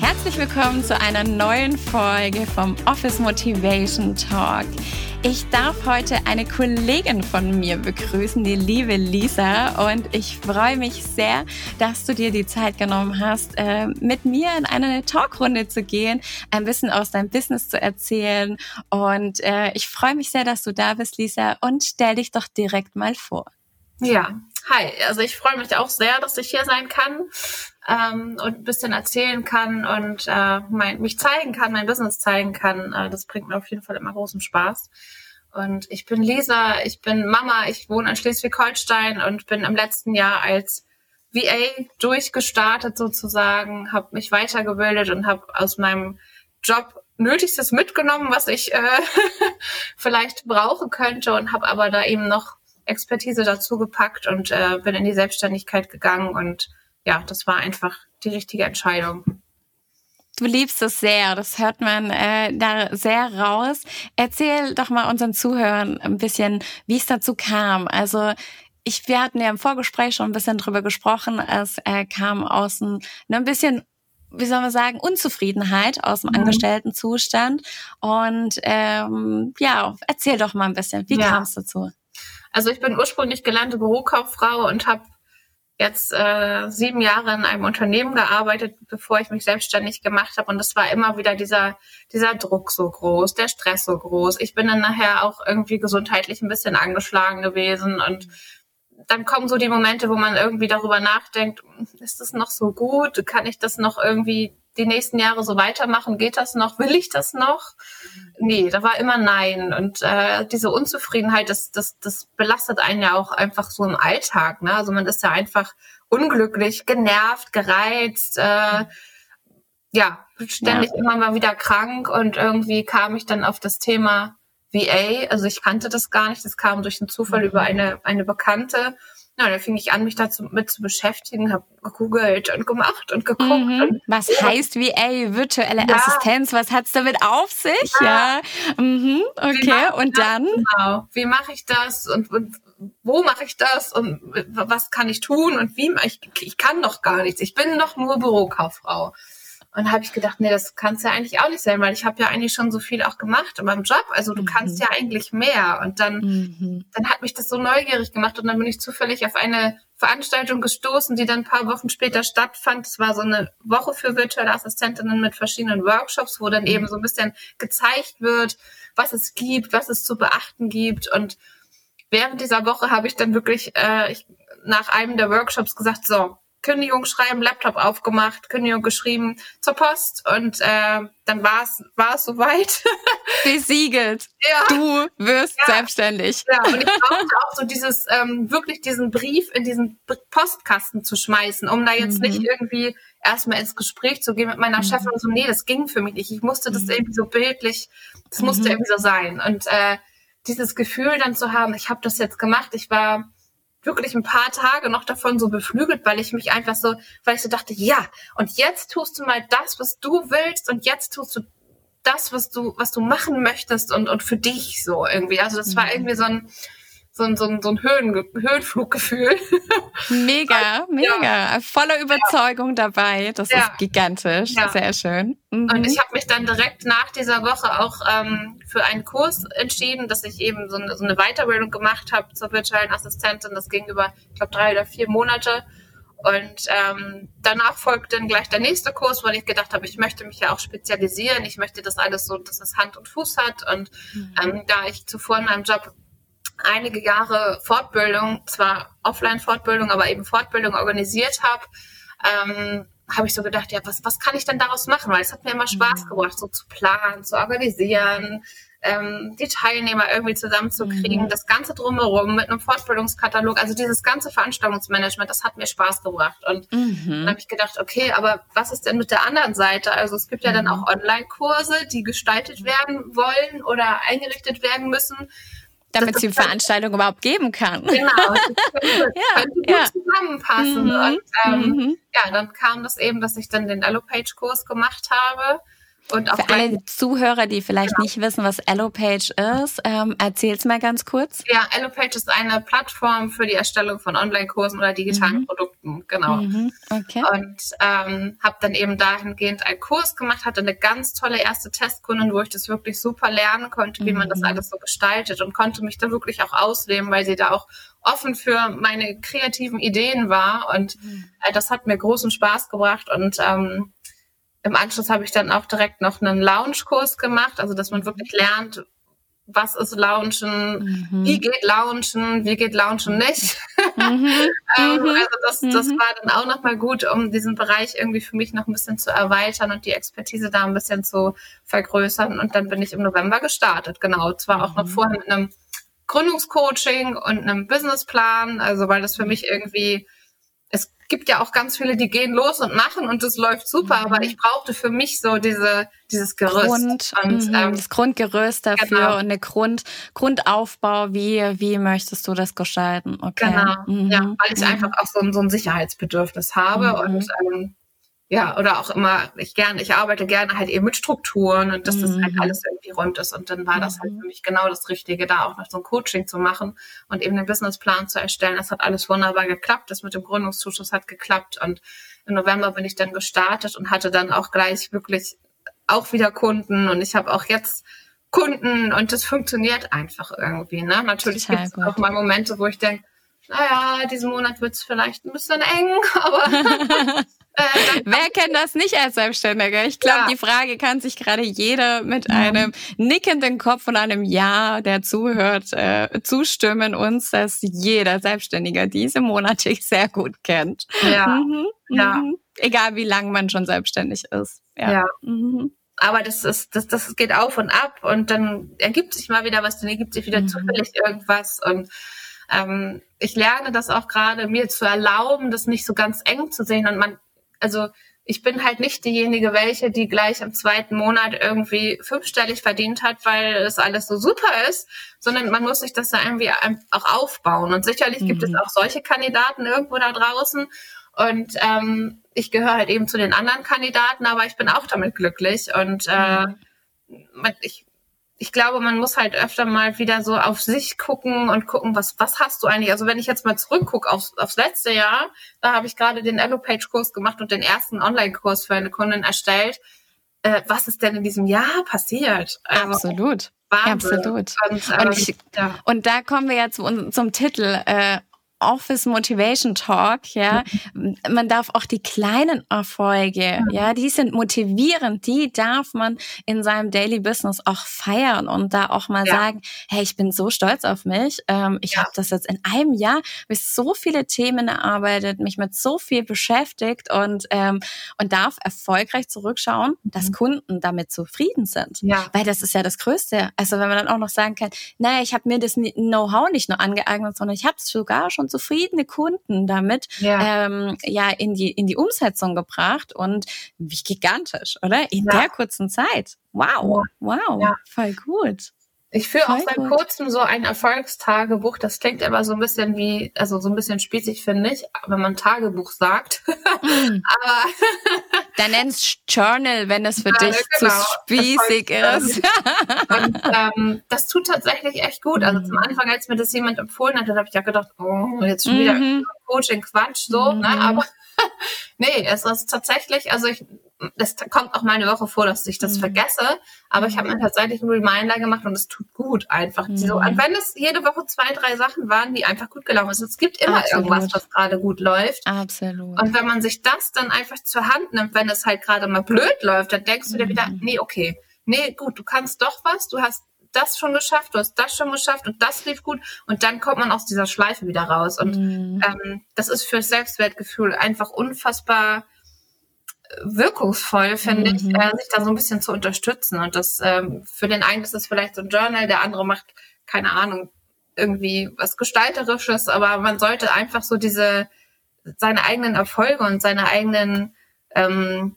Herzlich willkommen zu einer neuen Folge vom Office Motivation Talk. Ich darf heute eine Kollegin von mir begrüßen, die liebe Lisa. Und ich freue mich sehr, dass du dir die Zeit genommen hast, äh, mit mir in eine Talkrunde zu gehen, ein bisschen aus deinem Business zu erzählen. Und äh, ich freue mich sehr, dass du da bist, Lisa. Und stell dich doch direkt mal vor. Ja, hi. Also ich freue mich auch sehr, dass ich hier sein kann ähm, und ein bisschen erzählen kann und äh, mein, mich zeigen kann, mein Business zeigen kann. Äh, das bringt mir auf jeden Fall immer großen Spaß. Und ich bin Lisa, ich bin Mama, ich wohne in Schleswig-Holstein und bin im letzten Jahr als VA durchgestartet sozusagen, habe mich weitergebildet und habe aus meinem Job Nötigstes mitgenommen, was ich äh, vielleicht brauchen könnte und habe aber da eben noch Expertise dazu gepackt und äh, bin in die Selbstständigkeit gegangen und ja, das war einfach die richtige Entscheidung. Du liebst es sehr, das hört man äh, da sehr raus. Erzähl doch mal unseren Zuhörern ein bisschen, wie es dazu kam. Also ich, wir hatten ja im Vorgespräch schon ein bisschen drüber gesprochen. Es äh, kam aus ein, ne, ein bisschen wie soll man sagen, Unzufriedenheit aus dem mhm. Angestelltenzustand. Und ähm, ja, erzähl doch mal ein bisschen, wie ja. kam es dazu? Also ich bin ursprünglich gelernte Bürokauffrau und habe jetzt äh, sieben Jahre in einem Unternehmen gearbeitet, bevor ich mich selbstständig gemacht habe. Und es war immer wieder dieser, dieser Druck so groß, der Stress so groß. Ich bin dann nachher auch irgendwie gesundheitlich ein bisschen angeschlagen gewesen und dann kommen so die Momente, wo man irgendwie darüber nachdenkt, ist das noch so gut? Kann ich das noch irgendwie die nächsten Jahre so weitermachen? Geht das noch? Will ich das noch? Nee, da war immer Nein. Und äh, diese Unzufriedenheit, das, das, das belastet einen ja auch einfach so im Alltag. Ne? Also man ist ja einfach unglücklich, genervt, gereizt, äh, ja, ständig ja. immer mal wieder krank und irgendwie kam ich dann auf das Thema VA. Also ich kannte das gar nicht. Das kam durch einen Zufall mhm. über eine, eine Bekannte. Ja, da fing ich an, mich dazu mit zu beschäftigen, habe gegoogelt und gemacht und geguckt. Mhm. Und, was ja. heißt VA, virtuelle ja. Assistenz? Was hat's damit auf sich? Ja. ja. Mhm. Okay, und dann? Genau. Wie mache ich das und, und wo mache ich das und was kann ich tun und wie? Ich, ich kann doch gar nichts. Ich bin doch nur Bürokauffrau. Und habe ich gedacht, nee, das kann's ja eigentlich auch nicht sein, weil ich habe ja eigentlich schon so viel auch gemacht in meinem Job. Also du mhm. kannst ja eigentlich mehr. Und dann, mhm. dann hat mich das so neugierig gemacht und dann bin ich zufällig auf eine Veranstaltung gestoßen, die dann ein paar Wochen später stattfand. Es war so eine Woche für virtuelle Assistentinnen mit verschiedenen Workshops, wo dann eben so ein bisschen gezeigt wird, was es gibt, was es zu beachten gibt. Und während dieser Woche habe ich dann wirklich äh, ich, nach einem der Workshops gesagt, so, Kündigung schreiben, Laptop aufgemacht, Kündigung geschrieben zur Post und äh, dann war es war es soweit. Besiegelt. Ja. Du wirst ja. selbstständig. Ja, und ich brauchte auch so dieses ähm, wirklich diesen Brief in diesen Postkasten zu schmeißen, um da jetzt mhm. nicht irgendwie erstmal ins Gespräch zu gehen mit meiner mhm. Chefin und so, nee, das ging für mich nicht. Ich musste das mhm. irgendwie so bildlich, das musste mhm. irgendwie so sein. Und äh, dieses Gefühl dann zu haben, ich habe das jetzt gemacht, ich war wirklich ein paar Tage noch davon so beflügelt, weil ich mich einfach so, weil ich so dachte, ja, und jetzt tust du mal das, was du willst und jetzt tust du das, was du, was du machen möchtest und, und für dich so irgendwie. Also das war mhm. irgendwie so ein, so ein, so ein, so ein Höhen, Höhenfluggefühl. Mega, mega. Ja. Voller Überzeugung ja. dabei. Das ja. ist gigantisch. Sehr schön. Mhm. Und ich habe mich dann direkt nach dieser Woche auch ähm, für einen Kurs entschieden, dass ich eben so eine, so eine Weiterbildung gemacht habe zur virtuellen Assistentin. Das ging über, ich glaube, drei oder vier Monate. Und ähm, danach folgt dann gleich der nächste Kurs, weil ich gedacht habe, ich möchte mich ja auch spezialisieren. Ich möchte das alles so, dass es Hand und Fuß hat. Und mhm. ähm, da ich zuvor in meinem Job einige Jahre Fortbildung, zwar Offline-Fortbildung, aber eben Fortbildung organisiert habe, ähm, habe ich so gedacht, ja, was, was kann ich denn daraus machen? Weil es hat mir immer Spaß mhm. gebracht, so zu planen, zu organisieren, ähm, die Teilnehmer irgendwie zusammenzukriegen, mhm. das Ganze drumherum mit einem Fortbildungskatalog, also dieses ganze Veranstaltungsmanagement, das hat mir Spaß gebracht. Und mhm. dann habe ich gedacht, okay, aber was ist denn mit der anderen Seite? Also es gibt ja dann mhm. auch Online-Kurse, die gestaltet werden wollen oder eingerichtet werden müssen damit sie die Veranstaltung überhaupt geben kann. Genau, das könnte, ja, könnte gut ja. zusammenpassen. Mhm. Und ähm, mhm. ja, dann kam das eben, dass ich dann den Allopage-Kurs gemacht habe Und auch Für alle Zuhörer, die vielleicht genau. nicht wissen, was EloPage ist, ähm, erzähl's mal ganz kurz. Ja, EloPage ist eine Plattform für die Erstellung von Online-Kursen oder digitalen mhm. Produkten, genau. Mhm. Okay. Und ähm, habe dann eben dahingehend einen Kurs gemacht, hatte eine ganz tolle erste Testkundin, wo ich das wirklich super lernen konnte, wie mhm. man das mhm. alles so gestaltet und konnte mich da wirklich auch ausleben, weil sie da auch offen für meine kreativen Ideen war und mhm. äh, das hat mir großen Spaß gebracht und ähm, im Anschluss habe ich dann auch direkt noch einen Lounge-Kurs gemacht, also dass man wirklich lernt, was ist Launchen, mhm. wie geht Launchen, wie geht Launchen nicht. Mhm. ähm, mhm. also das, das mhm. war dann auch nochmal gut, um diesen Bereich irgendwie für mich noch ein bisschen zu erweitern und die Expertise da ein bisschen zu vergrößern. Und dann bin ich im November gestartet, genau. Zwar auch noch mhm. vorher mit einem Gründungscoaching und einem Businessplan, also weil das für mich irgendwie gibt ja auch ganz viele, die gehen los und machen und das läuft super, mhm. aber ich brauchte für mich so diese, dieses Gerüst. Grund, und, mhm, ähm, das Grundgerüst dafür genau. und eine Grund, Grundaufbau, wie, wie möchtest du das gestalten? Okay. Genau, mhm. ja, weil ich mhm. einfach auch so, so ein Sicherheitsbedürfnis habe mhm. und ähm, ja, oder auch immer, ich gerne, ich arbeite gerne halt eben mit Strukturen und dass das halt mhm. alles irgendwie rund ist. Und dann war das halt für mich genau das Richtige, da auch noch so ein Coaching zu machen und eben den Businessplan zu erstellen. Das hat alles wunderbar geklappt. Das mit dem Gründungszuschuss hat geklappt. Und im November bin ich dann gestartet und hatte dann auch gleich wirklich auch wieder Kunden. Und ich habe auch jetzt Kunden und das funktioniert einfach irgendwie. Ne? Natürlich gibt es auch mal Momente, wo ich denke, naja, diesen Monat wird es vielleicht ein bisschen eng, aber Äh, Wer kennt das nicht als Selbstständiger? Ich glaube, ja. die Frage kann sich gerade jeder mit einem nickenden Kopf und einem Ja, der zuhört, äh, zustimmen uns, dass jeder Selbstständiger diese Monate sehr gut kennt. Ja. Mhm. ja. Mhm. Egal wie lange man schon selbstständig ist. Ja. ja. Mhm. Aber das ist, das, das geht auf und ab und dann ergibt sich mal wieder was, dann ergibt sich wieder mhm. zufällig irgendwas und ähm, ich lerne das auch gerade, mir zu erlauben, das nicht so ganz eng zu sehen und man also ich bin halt nicht diejenige, welche, die gleich am zweiten Monat irgendwie fünfstellig verdient hat, weil es alles so super ist, sondern man muss sich das da irgendwie auch aufbauen. Und sicherlich mhm. gibt es mhm. auch solche Kandidaten irgendwo da draußen. Und ähm, ich gehöre halt eben zu den anderen Kandidaten, aber ich bin auch damit glücklich. Und äh, mhm. ich ich glaube, man muss halt öfter mal wieder so auf sich gucken und gucken, was, was hast du eigentlich? Also wenn ich jetzt mal zurückgucke aufs, aufs letzte Jahr, da habe ich gerade den Elopage-Kurs gemacht und den ersten Online-Kurs für eine Kundin erstellt. Äh, was ist denn in diesem Jahr passiert? Also, Absolut. Wahnsinn. Absolut. Und, und, ich, ja. und, da kommen wir ja zu, zum Titel. Äh, Office Motivation Talk, ja. Man darf auch die kleinen Erfolge, ja, die sind motivierend, die darf man in seinem Daily Business auch feiern und da auch mal ja. sagen, hey, ich bin so stolz auf mich. Ähm, ich ja. habe das jetzt in einem Jahr mit so viele Themen erarbeitet, mich mit so viel beschäftigt und ähm, und darf erfolgreich zurückschauen, mhm. dass Kunden damit zufrieden sind. Ja. Weil das ist ja das Größte. Also wenn man dann auch noch sagen kann, naja, ich habe mir das Know-how nicht nur angeeignet, sondern ich habe es sogar schon zufriedene Kunden damit ja. Ähm, ja in die in die Umsetzung gebracht und wie gigantisch, oder? In ja. der kurzen Zeit. Wow, wow, ja. voll gut. Ich führe auch seit kurzem so ein Erfolgstagebuch. Das klingt aber so ein bisschen wie, also so ein bisschen spießig, finde ich, wenn man Tagebuch sagt. Mm. aber dann nennst Journal, wenn es für ja, dich genau. zu spießig ist. Und ähm, das tut tatsächlich echt gut. Also zum mhm. Anfang, als mir das jemand empfohlen hat, habe ich ja gedacht, oh, jetzt schon wieder mhm. Coaching Quatsch, so, ne? mhm. ne? Aber nee, es ist tatsächlich, also ich es kommt auch mal eine Woche vor, dass ich das mhm. vergesse, aber ich habe mir tatsächlich einen Reminder gemacht und es tut gut einfach. Mhm. So, und wenn es jede Woche zwei, drei Sachen waren, die einfach gut gelaufen sind. Es gibt immer Absolut. irgendwas, was gerade gut läuft. Absolut. Und wenn man sich das dann einfach zur Hand nimmt, wenn es halt gerade mal blöd läuft, dann denkst du dir wieder, mhm. nee, okay, nee, gut, du kannst doch was, du hast das schon geschafft, du hast das schon geschafft und das lief gut und dann kommt man aus dieser Schleife wieder raus. Und mhm. ähm, das ist fürs Selbstwertgefühl einfach unfassbar wirkungsvoll, finde mhm. ich, äh, sich da so ein bisschen zu unterstützen. Und das ähm, für den einen ist es vielleicht so ein Journal, der andere macht, keine Ahnung, irgendwie was Gestalterisches, aber man sollte einfach so diese seine eigenen Erfolge und seine eigenen ähm,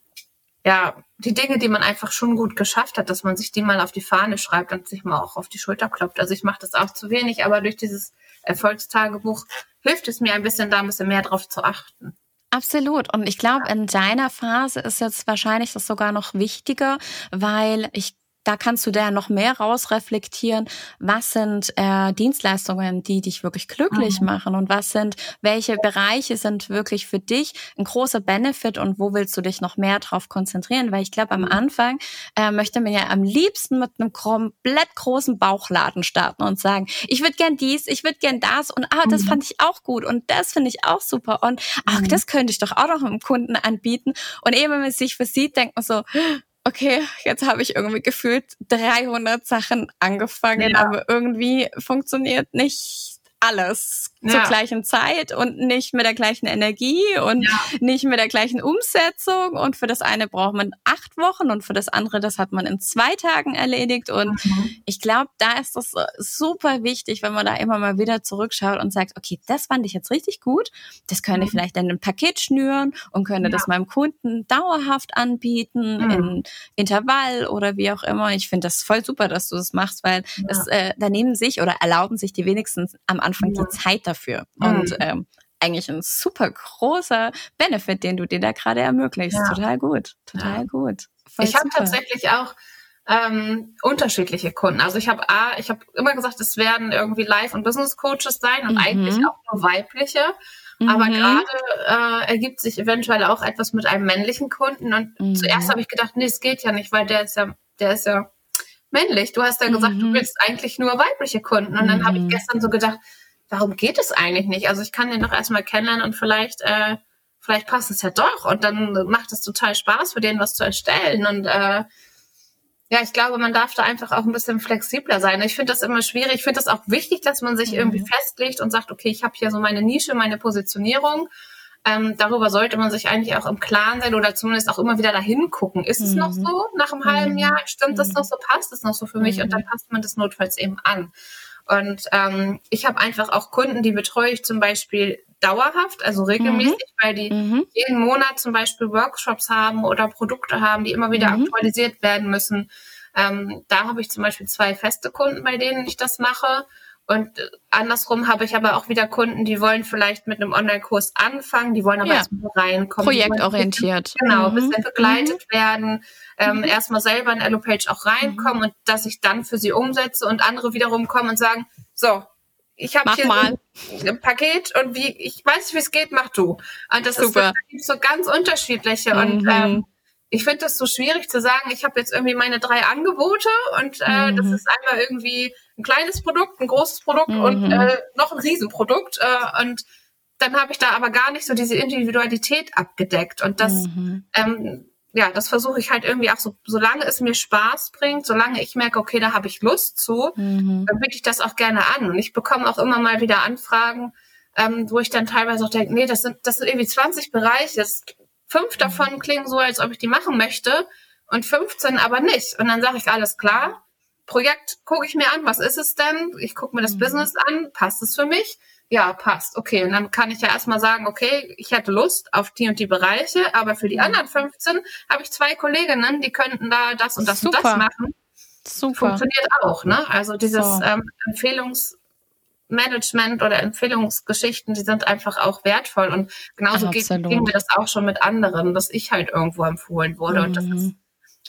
ja, die Dinge, die man einfach schon gut geschafft hat, dass man sich die mal auf die Fahne schreibt und sich mal auch auf die Schulter klopft. Also ich mache das auch zu wenig, aber durch dieses Erfolgstagebuch hilft es mir ein bisschen da ein bisschen mehr drauf zu achten. Absolut. Und ich glaube, in deiner Phase ist jetzt wahrscheinlich das sogar noch wichtiger, weil ich da kannst du da noch mehr rausreflektieren, was sind äh, Dienstleistungen, die dich wirklich glücklich mhm. machen und was sind, welche Bereiche sind wirklich für dich ein großer Benefit und wo willst du dich noch mehr drauf konzentrieren? Weil ich glaube, am mhm. Anfang äh, möchte man ja am liebsten mit einem komplett großen Bauchladen starten und sagen, ich würde gern dies, ich würde gern das und ah, das mhm. fand ich auch gut und das finde ich auch super und ach, mhm. das könnte ich doch auch noch einem Kunden anbieten. Und eben, wenn man sich versieht, denkt man so, okay, jetzt habe ich irgendwie gefühlt 300 Sachen angefangen, ja. aber irgendwie funktioniert nicht alles ja. zur gleichen Zeit und nicht mit der gleichen Energie und ja. nicht mit der gleichen Umsetzung. Und für das eine braucht man acht Wochen und für das andere, das hat man in zwei Tagen erledigt. Und mhm. ich glaube, da ist das super wichtig, wenn man da immer mal wieder zurückschaut und sagt, okay, das fand ich jetzt richtig gut. Das könnte mhm. ich vielleicht in ein Paket schnüren und könnte ja. das meinem Kunden dauerhaft anbieten, mhm. in Intervall oder wie auch immer. Ich finde das voll super, dass du das machst, weil es, äh, da nehmen sich oder erlauben sich die wenigsten am Anfang die Zeit dafür. Und mhm. ähm, eigentlich ein super großer Benefit, den du dir da gerade ermöglichst. Ja. Total gut, total ja. gut. Voll ich habe tatsächlich auch ähm, unterschiedliche Kunden. Also ich habe A, ich habe immer gesagt, es werden irgendwie Life- und Business-Coaches sein und mhm. eigentlich auch nur weibliche. Mhm. Aber gerade äh, ergibt sich eventuell auch etwas mit einem männlichen Kunden. Und mhm. zuerst habe ich gedacht, nee, es geht ja nicht, weil der ist ja, der ist ja männlich. Du hast ja gesagt, du mhm. willst eigentlich nur weibliche Kunden. Und dann habe ich mhm. gestern so gedacht, warum geht es eigentlich nicht? Also ich kann den doch erstmal kennenlernen und vielleicht, äh, vielleicht passt es ja doch und dann macht es total Spaß für den was zu erstellen und äh, ja, ich glaube, man darf da einfach auch ein bisschen flexibler sein. Ich finde das immer schwierig. Ich finde das auch wichtig, dass man sich mhm. irgendwie festlegt und sagt, okay, ich habe hier so meine Nische, meine Positionierung. Ähm, darüber sollte man sich eigentlich auch im Klaren sein oder zumindest auch immer wieder dahin gucken. Ist mhm. es noch mhm. so nach einem halben Jahr? Stimmt das mhm. noch so? Passt es noch so für mich? Und dann mhm. passt man das notfalls eben an. Und ähm, ich habe einfach auch Kunden, die betreue ich zum Beispiel dauerhaft, also regelmäßig, mhm. weil die mhm. jeden Monat zum Beispiel Workshops haben oder Produkte haben, die immer wieder mhm. aktualisiert werden müssen. Ähm, da habe ich zum Beispiel zwei feste Kunden, bei denen ich das mache. Und andersrum habe ich aber auch wieder Kunden, die wollen vielleicht mit einem Online-Kurs anfangen, die wollen aber ja. erstmal reinkommen. Projektorientiert. Genau, mhm. bisschen begleitet mhm. werden, ähm, mhm. erstmal selber in Allopage auch reinkommen mhm. und dass ich dann für sie umsetze und andere wiederum kommen und sagen, so, ich habe hier mal. So ein Paket und wie, ich weiß nicht, wie es geht, mach du. Und das Super. ist so ganz unterschiedliche und mhm. ähm, ich finde das so schwierig zu sagen, ich habe jetzt irgendwie meine drei Angebote und äh, mhm. das ist einmal irgendwie ein kleines Produkt, ein großes Produkt mhm. und äh, noch ein Riesenprodukt. Äh, und dann habe ich da aber gar nicht so diese Individualität abgedeckt. Und das, mhm. ähm, ja, das versuche ich halt irgendwie auch so, solange es mir Spaß bringt, solange ich merke, okay, da habe ich Lust zu, mhm. dann biete ich das auch gerne an. Und ich bekomme auch immer mal wieder Anfragen, ähm, wo ich dann teilweise auch denke, nee, das sind, das sind irgendwie 20 Bereiche, das, fünf davon klingen so, als ob ich die machen möchte und 15 aber nicht. Und dann sage ich, alles klar, Projekt gucke ich mir an, was ist es denn? Ich gucke mir das mhm. Business an, passt es für mich? Ja, passt. Okay, und dann kann ich ja erstmal sagen, okay, ich hätte Lust auf die und die Bereiche, aber für die mhm. anderen 15 habe ich zwei Kolleginnen, die könnten da das und das Super. und das machen. Super. Funktioniert auch, ne? Also dieses so. ähm, Empfehlungsmanagement oder Empfehlungsgeschichten, die sind einfach auch wertvoll. Und genauso geht, ging mir das auch schon mit anderen, dass ich halt irgendwo empfohlen wurde. Mhm. Und das ist mhm.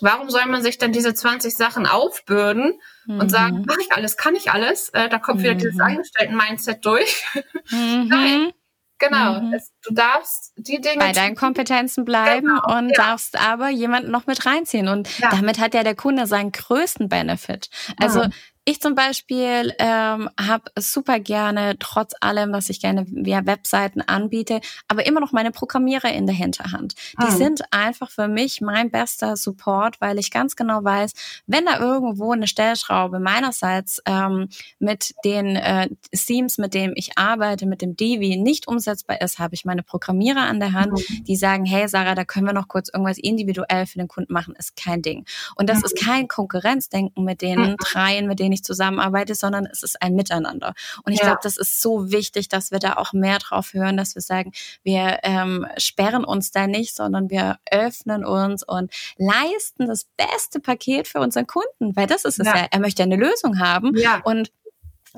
Warum soll man sich dann diese 20 Sachen aufbürden mhm. und sagen, mach ich alles, kann ich alles? Äh, da kommt mhm. wieder dieses Angestellten-Mindset durch. Mhm. Nein, Genau, mhm. es, du darfst die Dinge bei deinen Kompetenzen bleiben genau, und ja. darfst aber jemanden noch mit reinziehen. Und ja. damit hat ja der Kunde seinen größten Benefit. Also. Ich zum Beispiel ähm, habe super gerne, trotz allem, was ich gerne via Webseiten anbiete, aber immer noch meine Programmierer in der Hinterhand. Die oh. sind einfach für mich mein bester Support, weil ich ganz genau weiß, wenn da irgendwo eine Stellschraube meinerseits ähm, mit den äh, Themes, mit denen ich arbeite, mit dem Divi nicht umsetzbar ist, habe ich meine Programmierer an der Hand, mhm. die sagen, hey Sarah, da können wir noch kurz irgendwas individuell für den Kunden machen, ist kein Ding. Und das mhm. ist kein Konkurrenzdenken mit den mhm. dreien, mit denen ich zusammenarbeite, sondern es ist ein Miteinander. Und ich ja. glaube, das ist so wichtig, dass wir da auch mehr drauf hören, dass wir sagen, wir ähm, sperren uns da nicht, sondern wir öffnen uns und leisten das beste Paket für unseren Kunden, weil das ist es ja. ja. Er möchte eine Lösung haben ja. und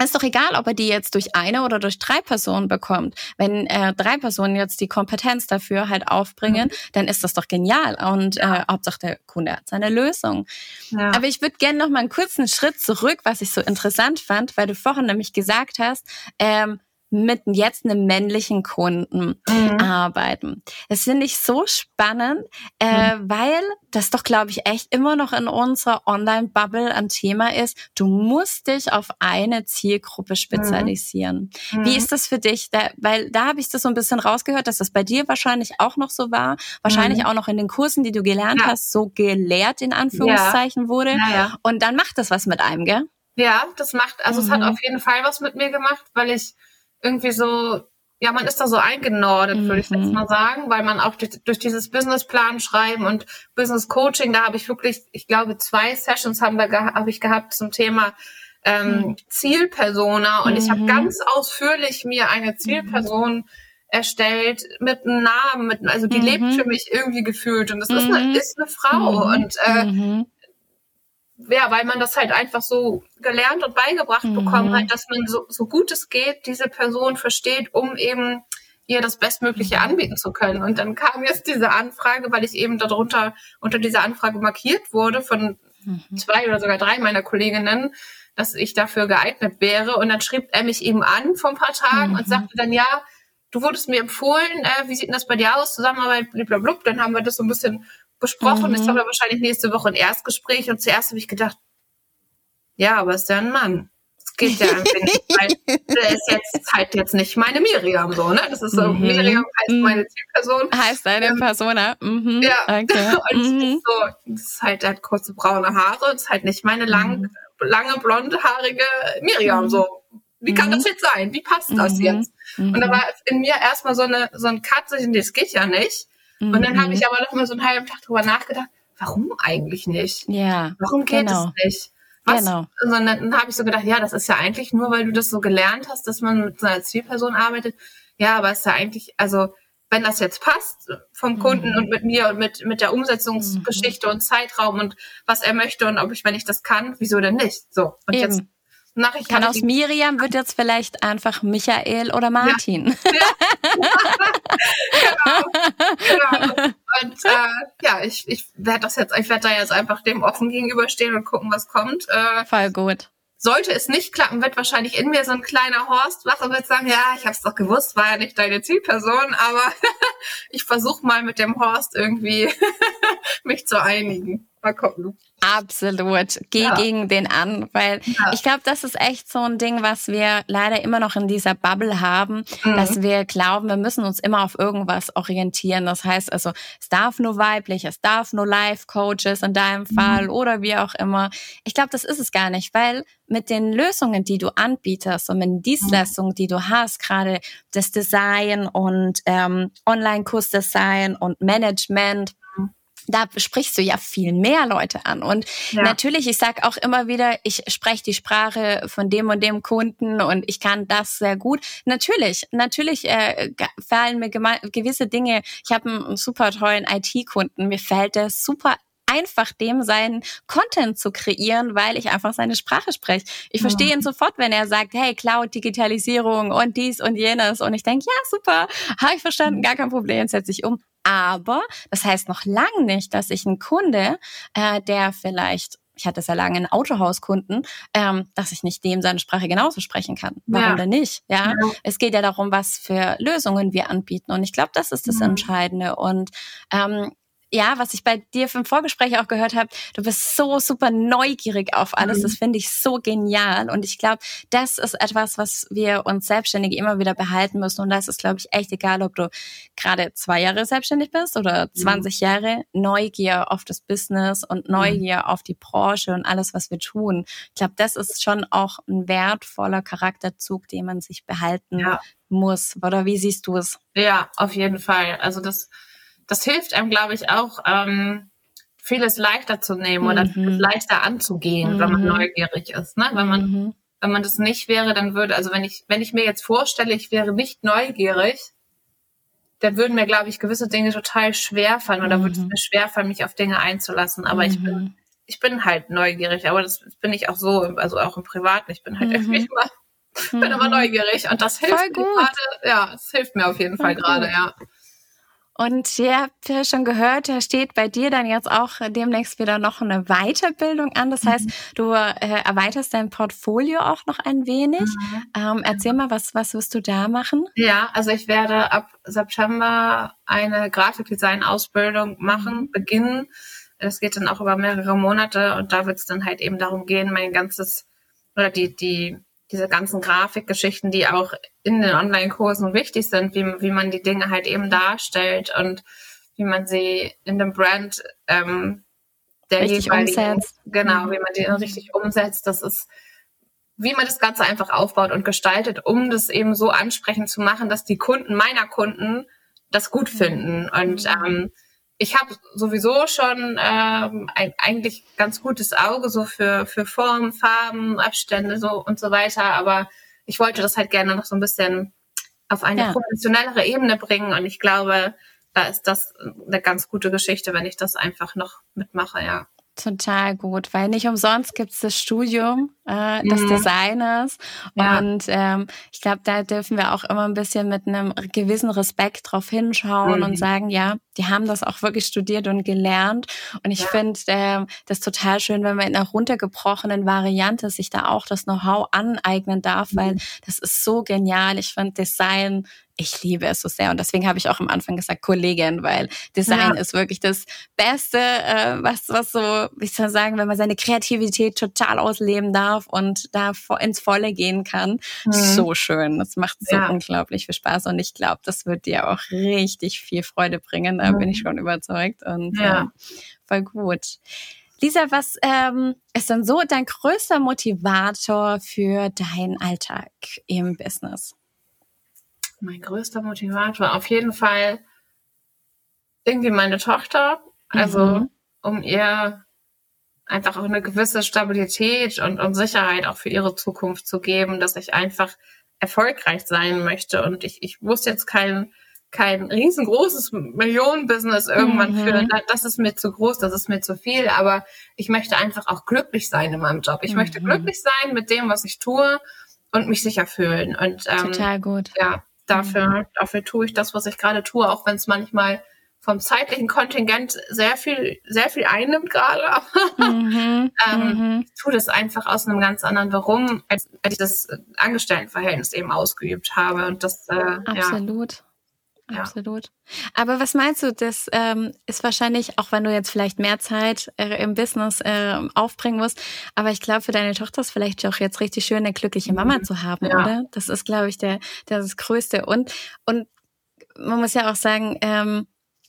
ist doch egal, ob er die jetzt durch eine oder durch drei Personen bekommt. Wenn äh, drei Personen jetzt die Kompetenz dafür halt aufbringen, mhm. dann ist das doch genial. Und ja. äh, Hauptsache der Kunde hat seine Lösung. Ja. Aber ich würde gerne noch mal einen kurzen Schritt zurück, was ich so interessant fand, weil du vorhin nämlich gesagt hast, ähm, mit jetzt einem männlichen Kunden mhm. arbeiten. Das finde ich so spannend, äh, mhm. weil das doch, glaube ich, echt immer noch in unserer Online-Bubble ein Thema ist. Du musst dich auf eine Zielgruppe spezialisieren. Mhm. Wie ist das für dich? Da, weil da habe ich das so ein bisschen rausgehört, dass das bei dir wahrscheinlich auch noch so war. Wahrscheinlich mhm. auch noch in den Kursen, die du gelernt ja. hast, so gelehrt in Anführungszeichen ja. wurde. Ja, Und dann macht das was mit einem, gell? Ja, das macht, also es hat mhm. auf jeden Fall was mit mir gemacht, weil ich irgendwie so, ja, man ist da so eingenordet, mhm. würde ich jetzt mhm. mal sagen, weil man auch durch, durch dieses Businessplan schreiben und Business Coaching, da habe ich wirklich, ich glaube, zwei Sessions haben wir habe ich gehabt zum Thema ähm, mhm. Zielpersona und mhm. ich habe ganz ausführlich mir eine Zielperson mhm. erstellt mit einem Namen, mit, also die lebt für mich irgendwie gefühlt und das ist eine, ist eine Frau und äh, ja, weil man das halt einfach so gelernt und beigebracht mhm. bekommen hat, dass man so, so gut es geht, diese Person versteht, um eben ihr das Bestmögliche mhm. anbieten zu können. Und dann kam jetzt diese Anfrage, weil ich eben darunter unter dieser Anfrage markiert wurde von mhm. zwei oder sogar drei meiner Kolleginnen, dass ich dafür geeignet wäre. Und dann schrieb er mich eben an vor ein paar Tagen mhm. und sagte dann, ja, du wurdest mir empfohlen, äh, wie sieht denn das bei dir aus, Zusammenarbeit, blablabla. Dann haben wir das so ein bisschen besprochen. Mhm. Ich habe wahrscheinlich nächste Woche ein Erstgespräch und zuerst habe ich gedacht, ja, aber ist ja ein Mann. Es geht ja einfach nicht. Weil der ist jetzt halt jetzt nicht meine Miriam so, ne? Das ist so, mhm. Miriam heißt mhm. meine Zielperson. Heißt deine ähm, Persona. Mhm. Ja. Okay. und mhm. so, das ist halt, der hat kurze braune Haare, das ist halt nicht meine lang, mhm. lange, blondhaarige Miriam mhm. so. Wie kann das jetzt sein? Wie passt das jetzt? Und da war in mir erstmal so eine, so ein Cut, das geht ja nicht. Mhm. Und dann habe ich mhm. aber noch mal so einen halben Tag drüber nachgedacht, warum eigentlich nicht? Ja. Warum geht genau. es nicht? Was? Genau. Und dann habe ich so gedacht, ja, das ist ja eigentlich nur, weil du das so gelernt hast, dass man mit so einer Zielperson arbeitet. Ja, aber es ist ja eigentlich, also wenn das jetzt passt vom mhm. Kunden mhm. und mit mir und mit, mit der Umsetzungsgeschichte mhm. und Zeitraum und was er möchte und ob ich, wenn ich das kann, wieso denn nicht? So. Und Eben. jetzt Nachricht Kann aus Miriam wird jetzt vielleicht einfach Michael oder Martin. Ja. Genau, genau. Und äh, ja, ich, ich werde das jetzt, ich werde da jetzt einfach dem offen gegenüberstehen und gucken, was kommt. Äh, Voll gut. Sollte es nicht klappen, wird wahrscheinlich in mir so ein kleiner Horst wach und wird sagen, ja, ich habe es doch gewusst, war ja nicht deine Zielperson, aber ich versuche mal mit dem Horst irgendwie mich zu einigen. Mal gucken. Absolut. Geh ja. gegen den an, weil ja. ich glaube, das ist echt so ein Ding, was wir leider immer noch in dieser Bubble haben, mhm. dass wir glauben, wir müssen uns immer auf irgendwas orientieren. Das heißt also, es darf nur weiblich, es darf nur Life-Coaches in deinem mhm. Fall oder wie auch immer. Ich glaube, das ist es gar nicht, weil mit den Lösungen, die du anbietest und mit den Dienstleistungen, die du hast, gerade das Design und ähm, Online-Kursdesign und Management, da sprichst du ja viel mehr Leute an. Und ja. natürlich, ich sage auch immer wieder, ich spreche die Sprache von dem und dem Kunden und ich kann das sehr gut. Natürlich, natürlich äh, fallen mir gewisse Dinge. Ich habe einen super tollen IT-Kunden. Mir fällt der super einfach dem seinen Content zu kreieren, weil ich einfach seine Sprache spreche. Ich ja. verstehe ihn sofort, wenn er sagt, hey, Cloud, Digitalisierung und dies und jenes. Und ich denke, ja, super, habe ich verstanden, gar kein Problem, setze ich um. Aber das heißt noch lange nicht, dass ich einen Kunde, äh, der vielleicht ich hatte sehr lange einen Autohauskunden, ähm, dass ich nicht dem seine Sprache genauso sprechen kann. Warum ja. denn nicht? Ja? ja? es geht ja darum, was für Lösungen wir anbieten. Und ich glaube, das ist das mhm. Entscheidende. Und ähm, ja, was ich bei dir vom Vorgespräch auch gehört habe, du bist so super neugierig auf alles. Mhm. Das finde ich so genial. Und ich glaube, das ist etwas, was wir uns Selbstständige immer wieder behalten müssen. Und das ist, glaube ich, echt egal, ob du gerade zwei Jahre selbstständig bist oder 20 mhm. Jahre. Neugier auf das Business und mhm. Neugier mhm. auf die Branche und alles, was wir tun. Ich glaube, das ist schon auch ein wertvoller Charakterzug, den man sich behalten ja. muss. Oder wie siehst du es? Ja, auf jeden Fall. Also das das hilft einem, glaube ich, auch, ähm, vieles leichter zu nehmen mhm. oder leichter anzugehen, mhm. wenn man mhm. neugierig ist. Ne? Wenn man, mhm. wenn man das nicht wäre, dann würde, also wenn ich, wenn ich mir jetzt vorstelle, ich wäre nicht neugierig, dann würden mir, glaube ich, gewisse Dinge total schwer fallen oder würde es mhm. mir schwer fallen, mich auf Dinge einzulassen. Aber ich bin, mhm. ich bin halt neugierig, aber das bin ich auch so, also auch im Privaten. Ich bin halt irgendwie immer bin aber neugierig und das hilft Voll mir gerade. Ja, es hilft mir auf jeden Fall gerade, ja. Und ihr habt ja schon gehört, da steht bei dir dann jetzt auch demnächst wieder noch eine Weiterbildung an. Das heißt, mhm. du äh, erweiterst dein Portfolio auch noch ein wenig. Mhm. Ähm, erzähl mal, was, was wirst du da machen? Ja, also ich werde ab September eine Grafikdesign-Ausbildung machen, mhm. beginnen. Das geht dann auch über mehrere Monate und da wird es dann halt eben darum gehen, mein ganzes oder die, die diese ganzen Grafikgeschichten, die auch in den Online-Kursen wichtig sind, wie, wie man die Dinge halt eben darstellt und wie man sie in dem Brand ähm, der richtig umsetzt. genau, mhm. wie man die richtig umsetzt. Das ist, wie man das Ganze einfach aufbaut und gestaltet, um das eben so ansprechend zu machen, dass die Kunden meiner Kunden das gut finden. Und mhm. ähm, ich habe sowieso schon ähm, ein eigentlich ganz gutes Auge so für, für Formen, Farben, Abstände so und so weiter, aber ich wollte das halt gerne noch so ein bisschen auf eine ja. professionellere Ebene bringen und ich glaube, da ist das eine ganz gute Geschichte, wenn ich das einfach noch mitmache, ja. Total gut, weil nicht umsonst gibt es das Studium äh, des mhm. Designers. Ja. Und ähm, ich glaube, da dürfen wir auch immer ein bisschen mit einem gewissen Respekt drauf hinschauen mhm. und sagen, ja, die haben das auch wirklich studiert und gelernt. Und ich ja. finde äh, das total schön, wenn man in einer runtergebrochenen Variante sich da auch das Know-how aneignen darf, mhm. weil das ist so genial. Ich finde Design ich liebe es so sehr. Und deswegen habe ich auch am Anfang gesagt Kollegin, weil Design ja. ist wirklich das Beste, äh, was, was so, wie soll ich sagen, wenn man seine Kreativität total ausleben darf und da ins Volle gehen kann. Mhm. So schön. Das macht so ja. unglaublich viel Spaß. Und ich glaube, das wird dir auch richtig viel Freude bringen. Da mhm. bin ich mhm. schon überzeugt. Und ja. äh, voll gut. Lisa, was ähm, ist denn so dein größter Motivator für deinen Alltag im Business? Mein größter Motivator, auf jeden Fall irgendwie meine Tochter. Also mhm. um ihr einfach auch eine gewisse Stabilität und, und Sicherheit auch für ihre Zukunft zu geben, dass ich einfach erfolgreich sein möchte. Und ich, ich muss jetzt kein, kein riesengroßes Millionenbusiness irgendwann mhm. führen. Das ist mir zu groß, das ist mir zu viel. Aber ich möchte einfach auch glücklich sein in meinem Job. Ich mhm. möchte glücklich sein mit dem, was ich tue und mich sicher fühlen. Und ähm, total gut. Ja, dafür, mhm. dafür tue ich das, was ich gerade tue, auch wenn es manchmal vom zeitlichen Kontingent sehr viel, sehr viel einnimmt gerade, aber mhm, ähm, mhm. ich tue das einfach aus einem ganz anderen Warum, als, als ich das Angestelltenverhältnis eben ausgeübt habe. Und das, äh, Absolut. Ja. Ja. Absolut. Aber was meinst du, das ähm, ist wahrscheinlich, auch wenn du jetzt vielleicht mehr Zeit äh, im Business äh, aufbringen musst, aber ich glaube, für deine Tochter ist vielleicht auch jetzt richtig schön, eine glückliche Mama mhm. zu haben, ja. oder? Das ist, glaube ich, der, das Größte. Und, und man muss ja auch sagen, ähm,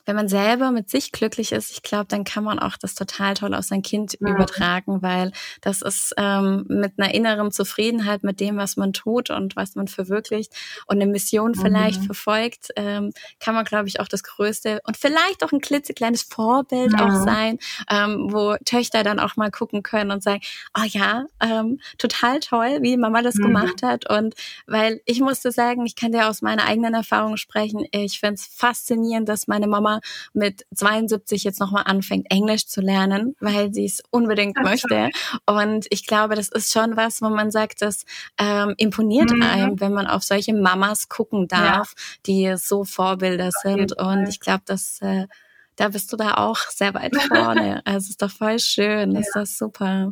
wenn man selber mit sich glücklich ist, ich glaube, dann kann man auch das total toll auf sein Kind ja. übertragen, weil das ist ähm, mit einer inneren Zufriedenheit mit dem, was man tut und was man verwirklicht und eine Mission vielleicht mhm. verfolgt, ähm, kann man, glaube ich, auch das Größte und vielleicht auch ein klitzekleines Vorbild ja. auch sein, ähm, wo Töchter dann auch mal gucken können und sagen, oh ja, ähm, total toll, wie Mama das mhm. gemacht hat. Und weil ich musste sagen, ich kann dir aus meiner eigenen Erfahrung sprechen, ich finde es faszinierend, dass meine Mama mit 72 jetzt nochmal anfängt, Englisch zu lernen, weil sie es unbedingt Ach, möchte. Und ich glaube, das ist schon was, wo man sagt, das ähm, imponiert mhm. einem, wenn man auf solche Mamas gucken darf, ja. die so Vorbilder sind. Und ich glaube, dass äh, da bist du da auch sehr weit vorne. also ist doch voll schön, ja. ist das super.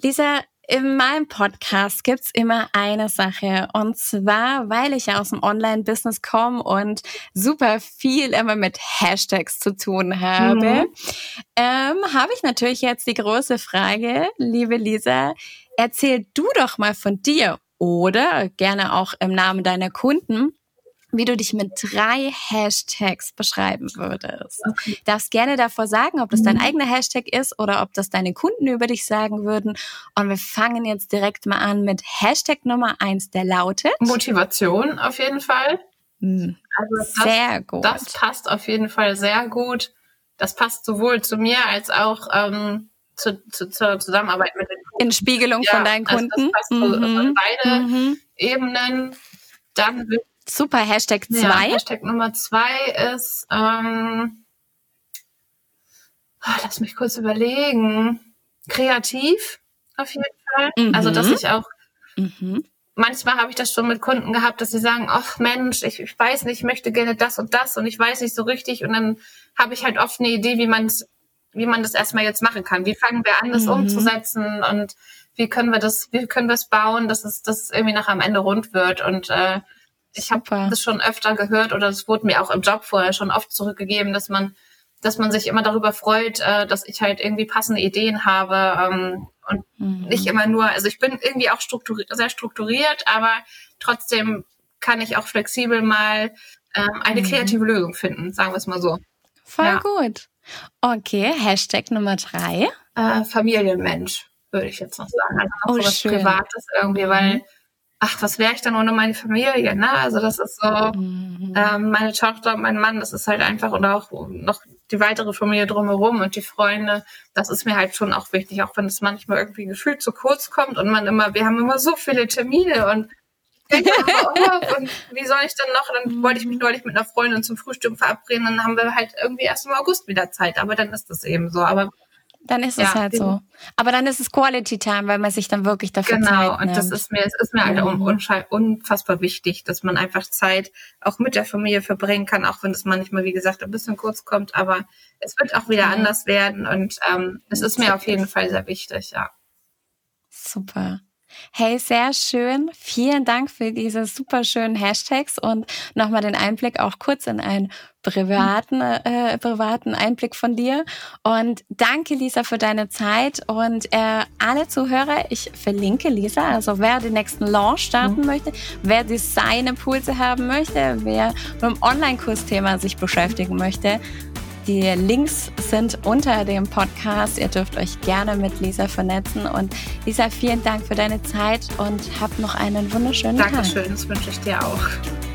Lisa, in meinem Podcast gibt's immer eine Sache. Und zwar, weil ich ja aus dem Online-Business komme und super viel immer mit Hashtags zu tun habe, mhm. ähm, habe ich natürlich jetzt die große Frage, liebe Lisa, erzähl du doch mal von dir oder gerne auch im Namen deiner Kunden wie du dich mit drei Hashtags beschreiben würdest. Okay. Darfst gerne davor sagen, ob das dein mhm. eigener Hashtag ist oder ob das deine Kunden über dich sagen würden. Und wir fangen jetzt direkt mal an mit Hashtag Nummer eins, der lautet Motivation auf jeden Fall. Mhm. Also das, sehr gut. Das passt auf jeden Fall sehr gut. Das passt sowohl zu mir als auch ähm, zu, zu, zur Zusammenarbeit mit den Kunden. In Spiegelung ja, von deinen Kunden. Das, das passt mhm. beide mhm. Ebenen. Dann Super, Hashtag 2. Ja, Hashtag Nummer 2 ist, ähm, oh, lass mich kurz überlegen, kreativ auf jeden Fall. Mhm. Also, dass ich auch, mhm. manchmal habe ich das schon mit Kunden gehabt, dass sie sagen, ach Mensch, ich, ich weiß nicht, ich möchte gerne das und das und ich weiß nicht so richtig. Und dann habe ich halt oft eine Idee, wie man es, wie man das erstmal jetzt machen kann. Wie fangen wir an, das mhm. umzusetzen und wie können wir das, wie können wir es bauen, dass es, dass es irgendwie nach am Ende rund wird. Und äh, ich habe das schon öfter gehört oder es wurde mir auch im Job vorher schon oft zurückgegeben, dass man, dass man sich immer darüber freut, äh, dass ich halt irgendwie passende Ideen habe ähm, und mhm. nicht immer nur, also ich bin irgendwie auch strukturiert, sehr strukturiert, aber trotzdem kann ich auch flexibel mal ähm, eine mhm. kreative Lösung finden, sagen wir es mal so. Voll ja. gut. Okay, Hashtag Nummer drei. Äh, Familienmensch, würde ich jetzt noch sagen. Also auch oh, so was schön. Privates irgendwie, weil mhm ach, was wäre ich dann ohne meine Familie? Ne? Also das ist so, mhm. ähm, meine Tochter, mein Mann, das ist halt einfach und auch noch die weitere Familie drumherum und die Freunde, das ist mir halt schon auch wichtig, auch wenn es manchmal irgendwie gefühlt zu kurz kommt und man immer, wir haben immer so viele Termine und und wie soll ich dann noch? Dann wollte ich mich neulich mit einer Freundin zum Frühstück verabreden, dann haben wir halt irgendwie erst im August wieder Zeit, aber dann ist das eben so. Aber dann ist ja, es halt so. Aber dann ist es Quality Time, weil man sich dann wirklich dafür genau, Zeit nimmt. Genau, und das ist mir, es ist mir halt mhm. unfassbar wichtig, dass man einfach Zeit auch mit der Familie verbringen kann, auch wenn es manchmal, wie gesagt, ein bisschen kurz kommt, aber es wird auch wieder mhm. anders werden und ähm, es ist mir auf jeden Fall sehr wichtig, ja. Super. Hey, sehr schön. Vielen Dank für diese super schönen Hashtags und nochmal den Einblick auch kurz in einen privaten, äh, privaten Einblick von dir. Und danke, Lisa, für deine Zeit. Und äh, alle Zuhörer, ich verlinke Lisa, also wer den nächsten Launch starten mhm. möchte, wer Designimpulse haben möchte, wer mit dem Online-Kursthema sich beschäftigen möchte, die Links sind unter dem Podcast. Ihr dürft euch gerne mit Lisa vernetzen. Und Lisa, vielen Dank für deine Zeit und hab noch einen wunderschönen Dankeschön, Tag. Dankeschön, das wünsche ich dir auch.